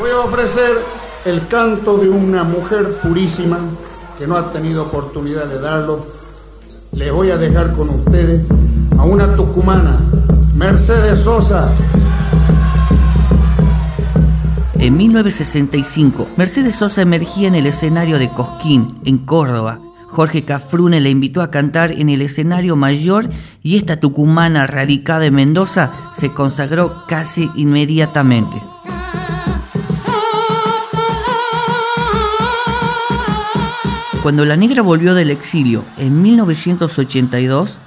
voy a ofrecer el canto de una mujer purísima que no ha tenido oportunidad de darlo. Les voy a dejar con ustedes a una tucumana, Mercedes Sosa. En 1965, Mercedes Sosa emergía en el escenario de Cosquín, en Córdoba. Jorge Cafrune le invitó a cantar en el escenario mayor y esta tucumana radicada en Mendoza se consagró casi inmediatamente. Cuando la negra volvió del exilio en 1982,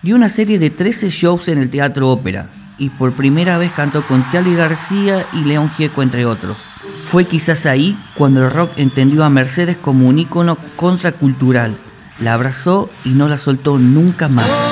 dio una serie de 13 shows en el Teatro Ópera y por primera vez cantó con Charlie García y León Gieco, entre otros. Fue quizás ahí cuando el rock entendió a Mercedes como un ícono contracultural. La abrazó y no la soltó nunca más.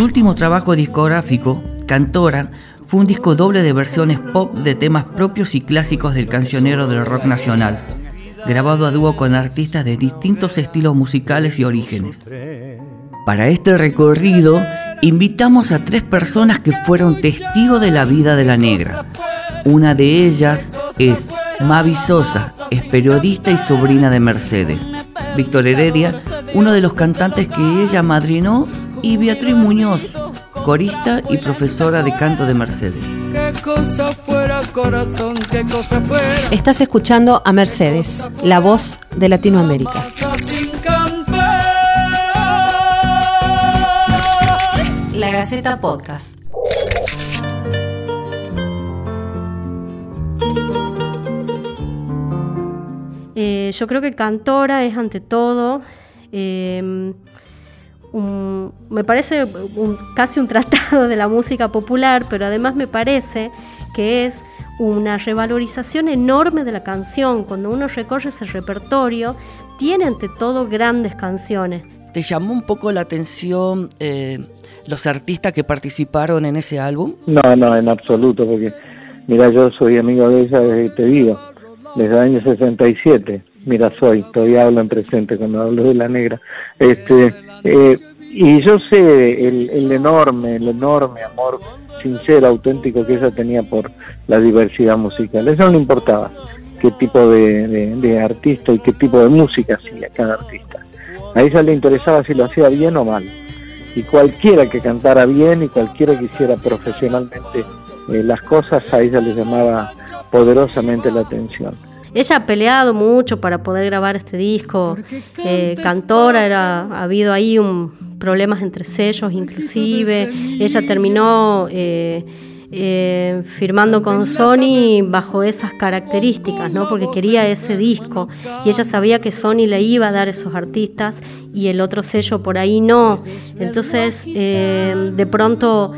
Su último trabajo discográfico, Cantora, fue un disco doble de versiones pop de temas propios y clásicos del cancionero del rock nacional, grabado a dúo con artistas de distintos estilos musicales y orígenes. Para este recorrido, invitamos a tres personas que fueron testigos de la vida de la negra. Una de ellas es Mavi Sosa, es periodista y sobrina de Mercedes. Víctor Heredia, uno de los cantantes que ella madrinó y Beatriz Muñoz, corista y profesora de canto de Mercedes. Estás escuchando a Mercedes, la voz de Latinoamérica. La Gaceta Podcast. Eh, yo creo que Cantora es ante todo eh, me parece casi un tratado de la música popular, pero además me parece que es una revalorización enorme de la canción. Cuando uno recorre ese repertorio, tiene ante todo grandes canciones. ¿Te llamó un poco la atención eh, los artistas que participaron en ese álbum? No, no, en absoluto, porque mira, yo soy amigo de ella desde te digo, desde el año 67. Mira, soy, todavía hablo en presente cuando hablo de la negra. Este, eh, y yo sé el, enorme, el enorme amor sincero, auténtico que ella tenía por la diversidad musical. Eso no le importaba qué tipo de, artista y qué tipo de música hacía cada artista. A ella le interesaba si lo hacía bien o mal. Y cualquiera que cantara bien y cualquiera que hiciera profesionalmente eh, las cosas, a ella le llamaba poderosamente la atención. Ella ha peleado mucho para poder grabar este disco. Eh, cantora, era, ha habido ahí un, problemas entre sellos inclusive. Ella terminó eh, eh, firmando con Sony bajo esas características, ¿no? porque quería ese disco y ella sabía que Sony le iba a dar esos artistas y el otro sello por ahí no. Entonces, de pronto,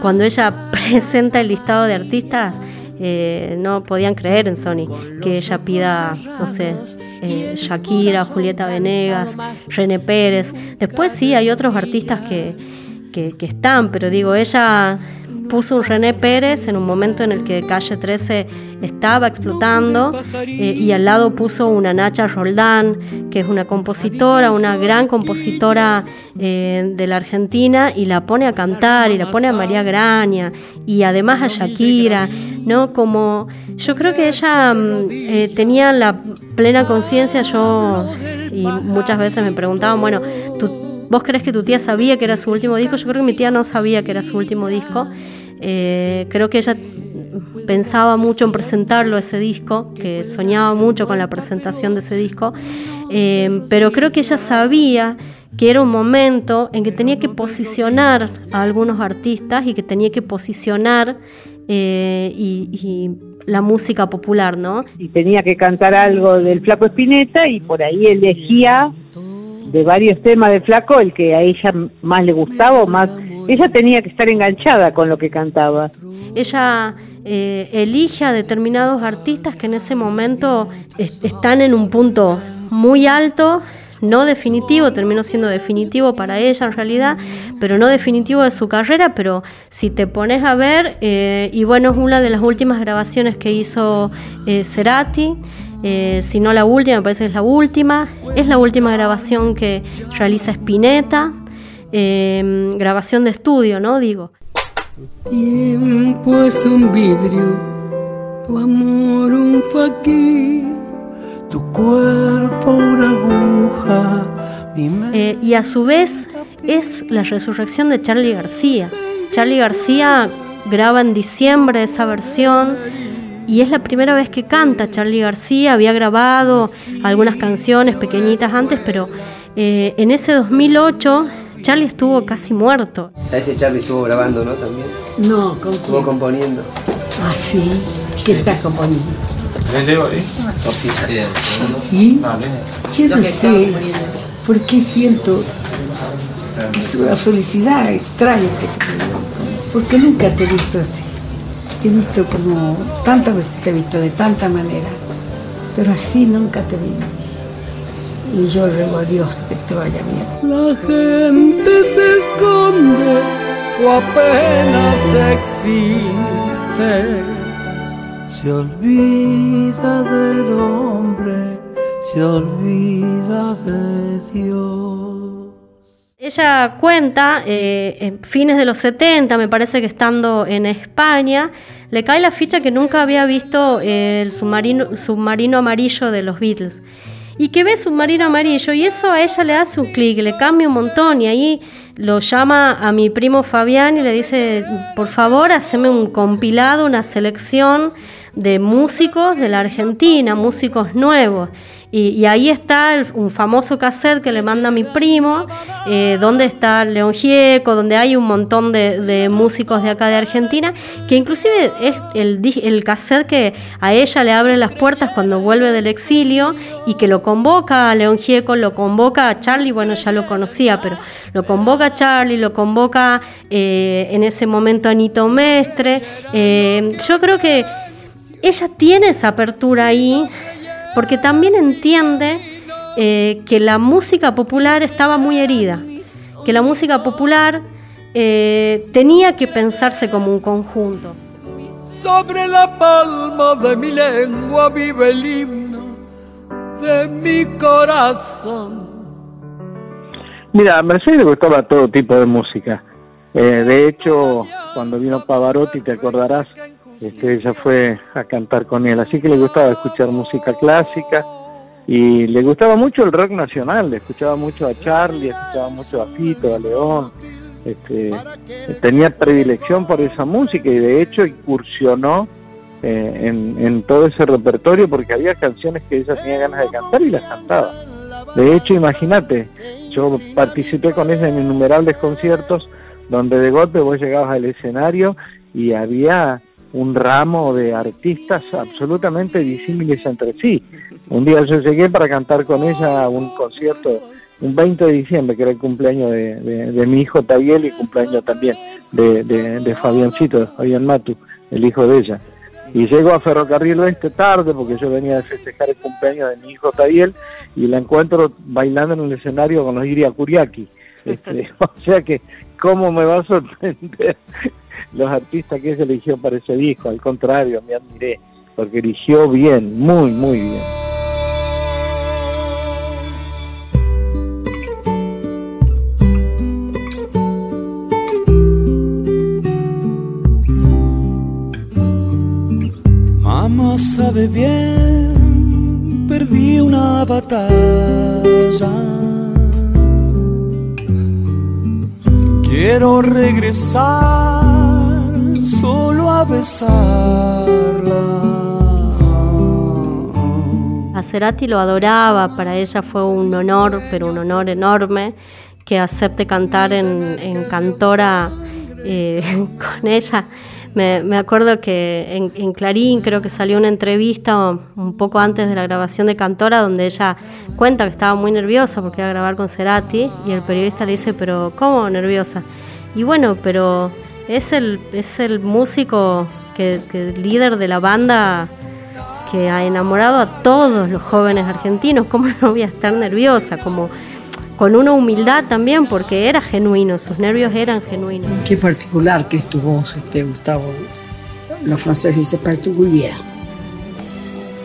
cuando ella presenta el listado de artistas, eh, no podían creer en Sony que ella pida, no sé, eh, Shakira, Julieta Venegas, René Pérez. Después sí, hay otros artistas que, que están, pero digo, ella puso un René Pérez en un momento en el que Calle 13 estaba explotando eh, y al lado puso una Nacha Roldán, que es una compositora, una gran compositora eh, de la Argentina y la pone a cantar y la pone a María Graña y además a Shakira, ¿no? Como yo creo que ella mm, eh, tenía la plena conciencia, yo y muchas veces me preguntaban, bueno, ¿tú ¿Vos crees que tu tía sabía que era su último disco? Yo creo que mi tía no sabía que era su último disco. Eh, creo que ella pensaba mucho en presentarlo ese disco, que soñaba mucho con la presentación de ese disco, eh, pero creo que ella sabía que era un momento en que tenía que posicionar a algunos artistas y que tenía que posicionar eh, y, la música popular, ¿no? Y tenía que cantar algo del Flaco Espineta y por ahí elegía de varios temas de Flaco el que a ella más le gustaba o más ella tenía que estar enganchada con lo que cantaba. Ella eh, elige a determinados artistas que en ese momento están en un punto muy alto, no definitivo, terminó siendo definitivo para ella en realidad, pero no definitivo de su carrera, pero si te pones a ver, eh, y bueno, es una de las últimas grabaciones que hizo eh, Cerati, eh, si no la última, me parece que es la última. Es la última grabación que realiza Spinetta, em, grabación de estudio, ¿no? Digo. Tiempo es un vidrio, tu amor un faquir, tu cuerpo una aguja. Eh, y a su vez es la resurrección de Charlie García. Charlie García graba en diciembre esa versión y es la primera vez que canta Charlie García. Había grabado algunas canciones pequeñitas antes, pero eh, en ese 2008 Charlie estuvo casi muerto. A ese Charlie estuvo grabando, ¿no? También. No, ¿con Estuvo componiendo. Ah, sí. ¿Qué estás componiendo? Cositas. Sí. Yo no sé por qué siento que es una felicidad extraña que. Porque nunca te he visto así. Te he visto como tantas veces te he visto de tanta manera, pero así nunca te vi. Y yo ruego a Dios que te vaya bien. La gente se esconde o apenas existe. Se olvida del hombre, se olvida de Dios. Ella cuenta, eh, en fines de los 70, me parece que estando en España, le cae la ficha que nunca había visto eh, el submarino, submarino amarillo de los Beatles. Y que ve submarino amarillo y eso a ella le hace un clic, le cambia un montón y ahí lo llama a mi primo Fabián y le dice, por favor, haceme un compilado, una selección de músicos de la Argentina, músicos nuevos. Y, ahí está un famoso cassette que le manda mi primo, eh, donde está León Gieco, donde hay un montón de, músicos de acá de Argentina, que inclusive es el, el cassette que a ella le abre las puertas cuando vuelve del exilio y que lo convoca a León Gieco, lo convoca a Charlie, bueno, ya lo conocía, pero lo convoca a Charlie, lo convoca eh, en ese momento a Nito Mestre. Eh, yo creo que ella tiene esa apertura ahí porque también entiende eh, que la música popular estaba muy herida, que la música popular eh, tenía que pensarse como un conjunto. Sobre la palma de mi lengua vive el himno de mi corazón. Mira, a Mercedes le gustaba todo tipo de música. Eh, de hecho, cuando vino Pavarotti, te acordarás, este, ella fue a cantar con él, así que le gustaba escuchar música clásica y le gustaba mucho el rock nacional, le escuchaba mucho a Charlie, escuchaba mucho a Fito, a León, este, tenía predilección por esa música y de hecho incursionó eh, en, en todo ese repertorio porque había canciones que ella tenía ganas de cantar y las cantaba. De hecho, imagínate, yo participé con ella en innumerables conciertos donde de golpe vos llegabas al escenario y había un ramo de artistas absolutamente disímiles entre sí. Un día yo llegué para cantar con ella a un concierto un 20 de diciembre, que era el cumpleaños de, mi hijo Tabiel y cumpleaños también de, de, de Fabiancito, de Fabián Matu, el hijo de ella. Y llego a Ferrocarril Oeste tarde porque yo venía a festejar el cumpleaños de mi hijo Tabiel y la encuentro bailando en el escenario con los Iria Kuriaki. Este, o sea que, ¿cómo me va a sorprender los artistas que se eligió para ese disco, al contrario, me admiré, porque eligió bien, muy, muy bien. Mamá sabe bien, perdí una batalla. Quiero regresar a besarla. A Cerati lo adoraba, para ella fue un honor, pero un honor enorme, que acepte cantar en, Cantora eh, con ella. Me, acuerdo que en, Clarín creo que salió una entrevista un poco antes de la grabación de Cantora donde ella cuenta que estaba muy nerviosa porque iba a grabar con Cerati y el periodista le dice, pero ¿cómo nerviosa? Y bueno, pero es el, es el músico que, líder de la banda que ha enamorado a todos los jóvenes argentinos. ¿Cómo no voy a estar nerviosa? Como con una humildad también, porque era genuino, sus nervios eran genuinos. Qué particular que es tu voz, este, Gustavo. Los franceses dicen particulier.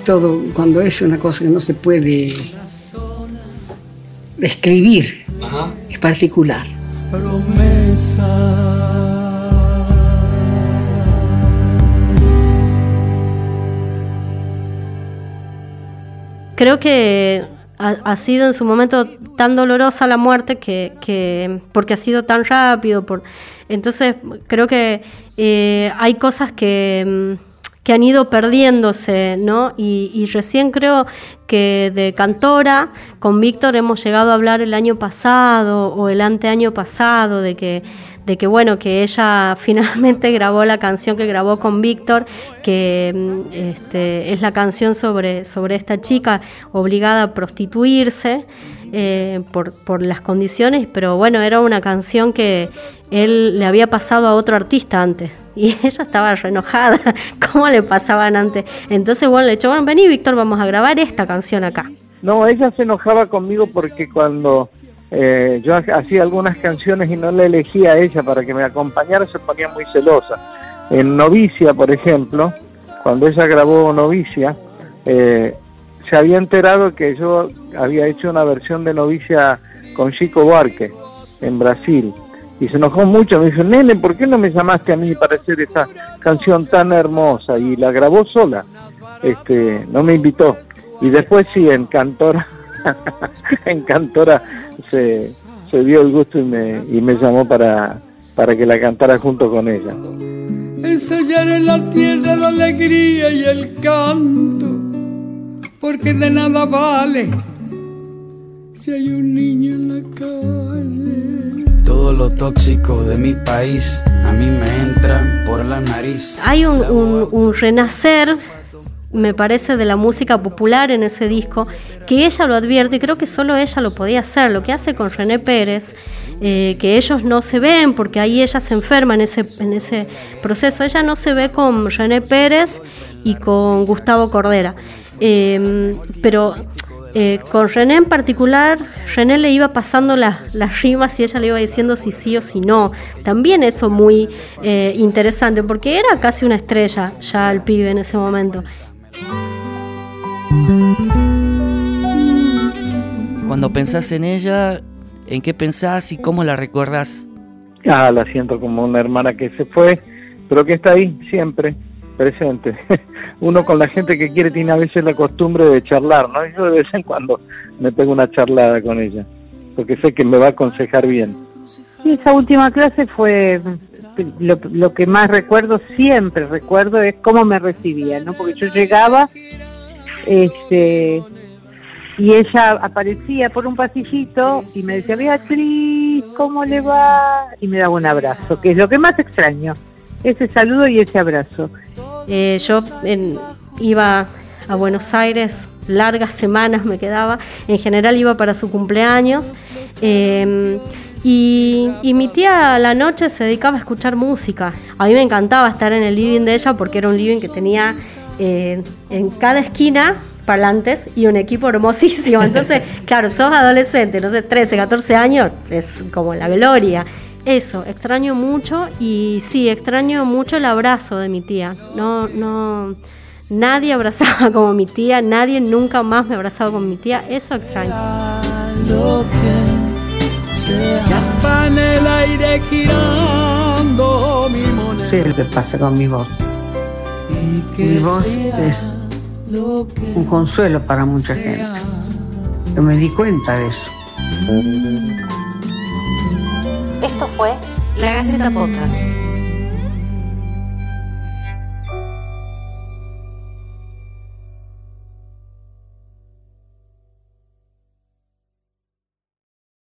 todo, cuando es una cosa que no se puede describir, es particular. Creo que ha, sido en su momento tan dolorosa la muerte que, porque ha sido tan rápido. Por, entonces creo que eh, hay cosas que, que, han ido perdiéndose, ¿no? Y, y, recién creo que de Cantora, con Víctor hemos llegado a hablar el año pasado o el anteaño pasado de que de que bueno, que ella finalmente grabó la canción que grabó con Víctor, que mm, este, es la canción sobre, sobre esta chica obligada a prostituirse eh, por, por las condiciones, pero bueno, era una canción que él le había pasado a otro artista antes. Y ella estaba re enojada, ¿cómo le pasaban antes? Entonces, bueno, le echó, bueno, vení, Víctor, vamos a grabar esta canción acá. No, ella se enojaba conmigo porque cuando eh, yo hacía algunas canciones y no la elegía a ella para que me acompañara, se ponía muy celosa. En Novicia, por ejemplo, cuando ella grabó Novicia, eh, se había enterado que yo había hecho una versión de Novicia con Chico Buarque en Brasil. Y se enojó mucho, me dijo, nene, ¿por qué no me llamaste a mí para hacer esa canción tan hermosa? Y la grabó sola, este, no me invitó. Y después sí, en Cantora, en Cantora se, se dio el gusto y me, y me llamó para, para que la cantara junto con ella. Ensayar en la tierra la alegría y el canto, porque de nada vale si hay un niño en la calle. Todo lo tóxico de mi país a mí me entra por la nariz. Hay un, un, un renacer me parece, de la música popular en ese disco, que ella lo advierte, creo que solo ella lo podía hacer, lo que hace con René Pérez, eh, que ellos no se ven, porque ahí ella se enferma en ese, proceso, ella no se ve con René Pérez y con Gustavo Cordera, em, pero eh, con René en particular, René le iba pasando las, las rimas y ella le iba diciendo si sí o si no. También eso muy eh, interesante, porque era casi una estrella ya el pibe en ese momento. Cuando pensás en ella, ¿en qué pensás y cómo la recuerdas? Ah, la siento como una hermana que se fue, pero que está ahí siempre, presente. Uno con la gente que quiere tiene a veces la costumbre de charlar, ¿no? Yo de vez en cuando me pego una charlada con ella, porque sé que me va a aconsejar bien. Y esa última clase fue lo, lo que más recuerdo, siempre recuerdo, es cómo me recibía, ¿no? Porque yo llegaba este y ella aparecía por un pasillito y me decía, Beatriz, ¿cómo le va? Y me daba un abrazo, que es lo que más extraño, ese saludo y ese abrazo. Eh, yo iba a Buenos Aires, largas semanas me quedaba, en general iba para su cumpleaños. Em, y, mi tía a la noche se dedicaba a escuchar música. A mí me encantaba estar en el living de ella porque era un living que tenía eh, en cada esquina parlantes y un equipo hermosísimo. Entonces, claro, sos adolescente, no sé, 13, 14 años, es como la gloria. Eso, extraño mucho y sí, extraño mucho el abrazo de mi tía. No, no, nadie abrazaba como mi tía, nadie nunca más me abrazaba como mi tía. Eso extraño. Ya está en el aire girando mi moneda. Sí, lo que pasa con mi voz. Mi voz es un consuelo para mucha gente. Yo me di cuenta de eso. Esto fue La Gaceta Podcast.